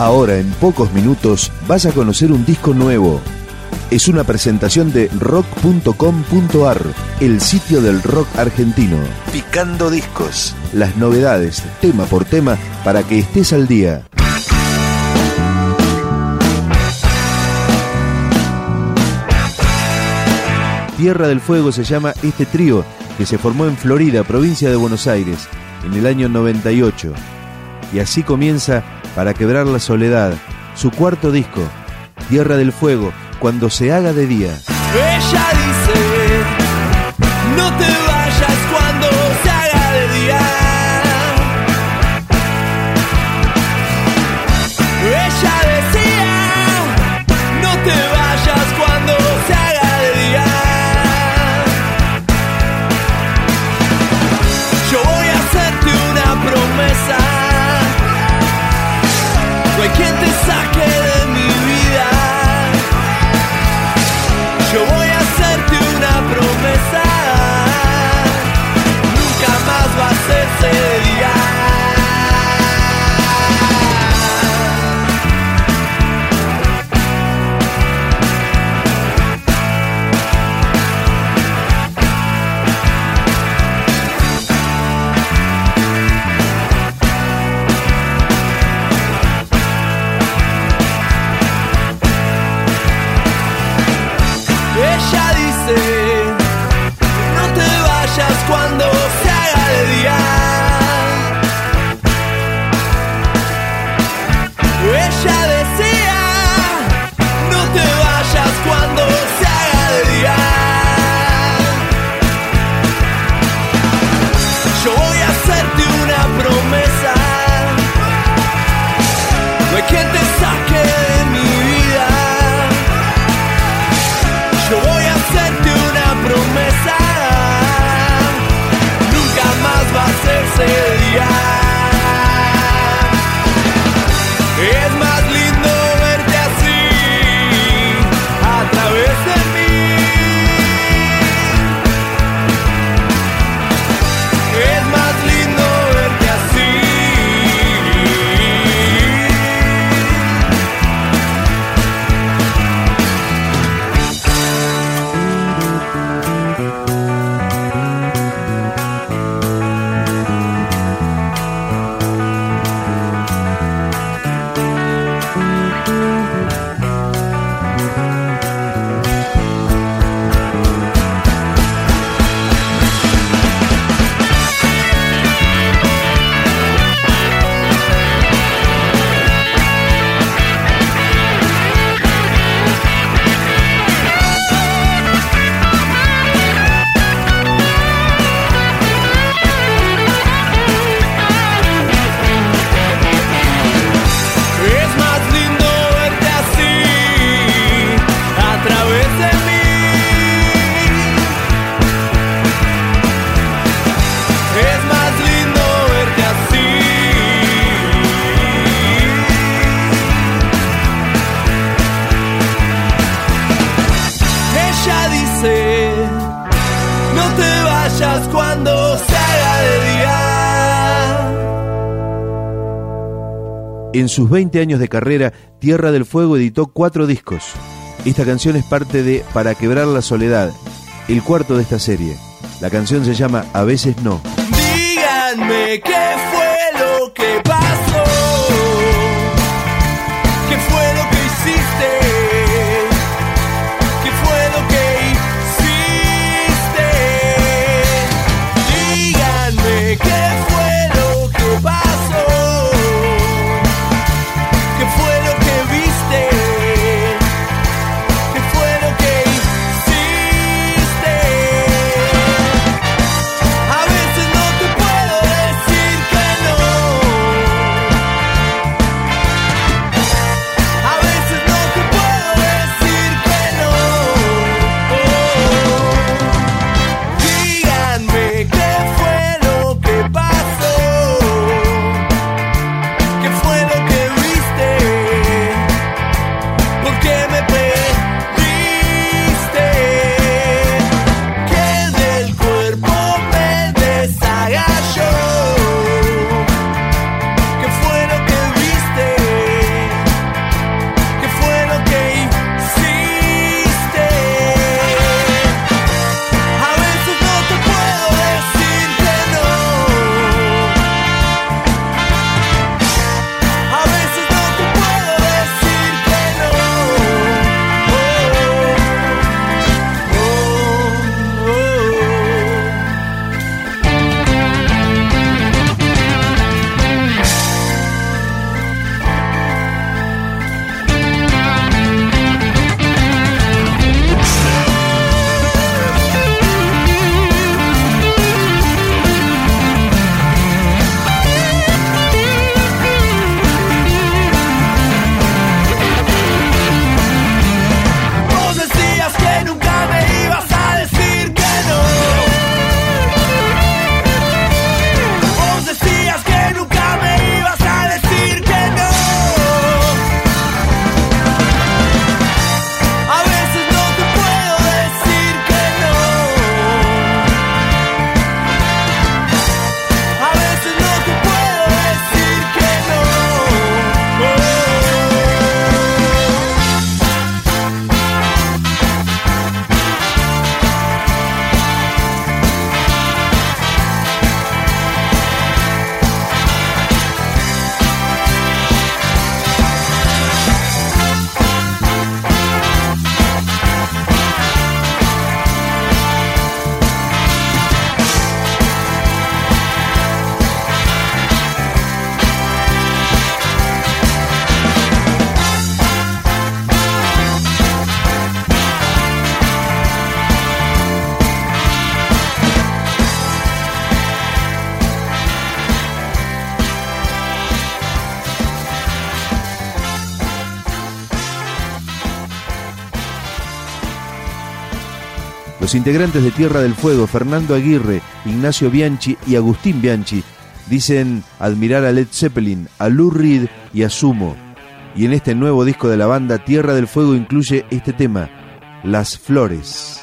Ahora, en pocos minutos, vas a conocer un disco nuevo. Es una presentación de rock.com.ar, el sitio del rock argentino. Picando discos. Las novedades, tema por tema, para que estés al día. Tierra del Fuego se llama este trío que se formó en Florida, provincia de Buenos Aires, en el año 98. Y así comienza Para quebrar la soledad, su cuarto disco, Tierra del Fuego, cuando se haga de día. Ella dice, no te cuando se haga de día. En sus 20 años de carrera, Tierra del Fuego editó cuatro discos. Esta canción es parte de Para quebrar la soledad, el cuarto de esta serie. La canción se llama A veces no. Díganme qué fue lo que pasó. Los integrantes de Tierra del Fuego, Fernando Aguirre, Ignacio Bianchi y Agustín Bianchi, dicen admirar a Led Zeppelin, a Lou Reed y a Sumo. Y en este nuevo disco de la banda, Tierra del Fuego incluye este tema, Las Flores.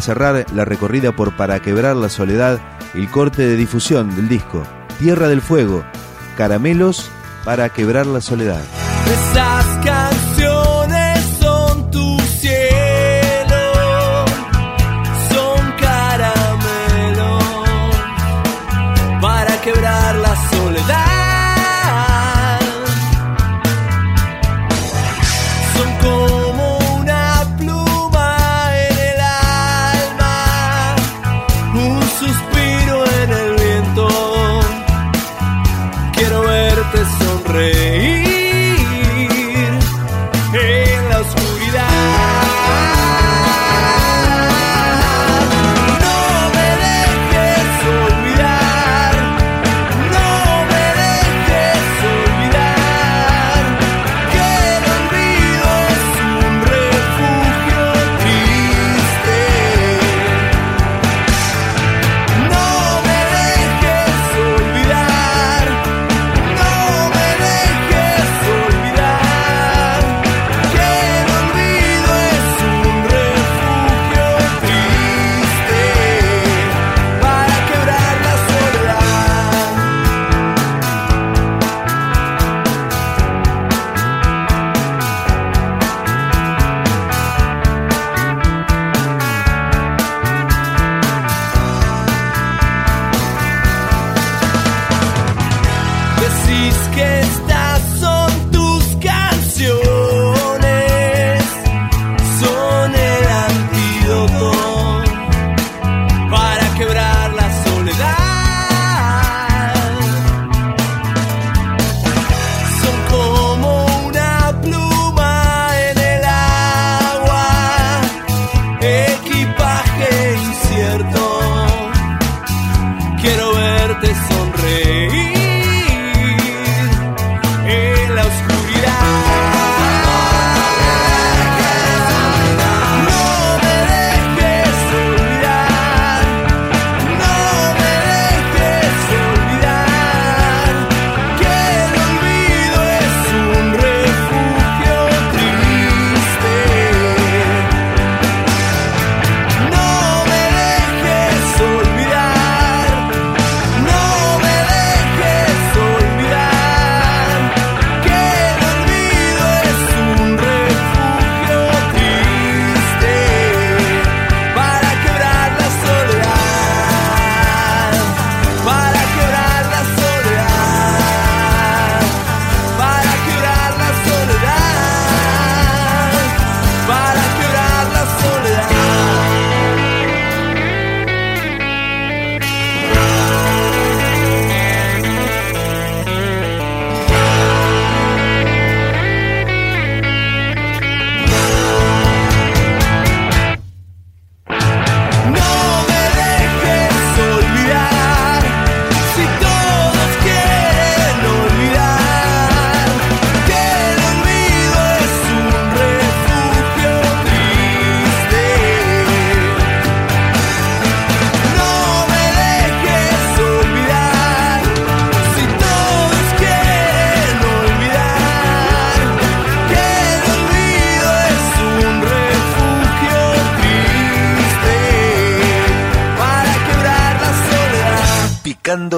Cerrar la recorrida por Para Quebrar la Soledad, el corte de difusión del disco Tierra del Fuego, Caramelos para Quebrar la Soledad. que estas son tus canciones, son el antídoto para quebrar la soledad. Son como una pluma en el agua, equipaje incierto. Quiero verte sonreír.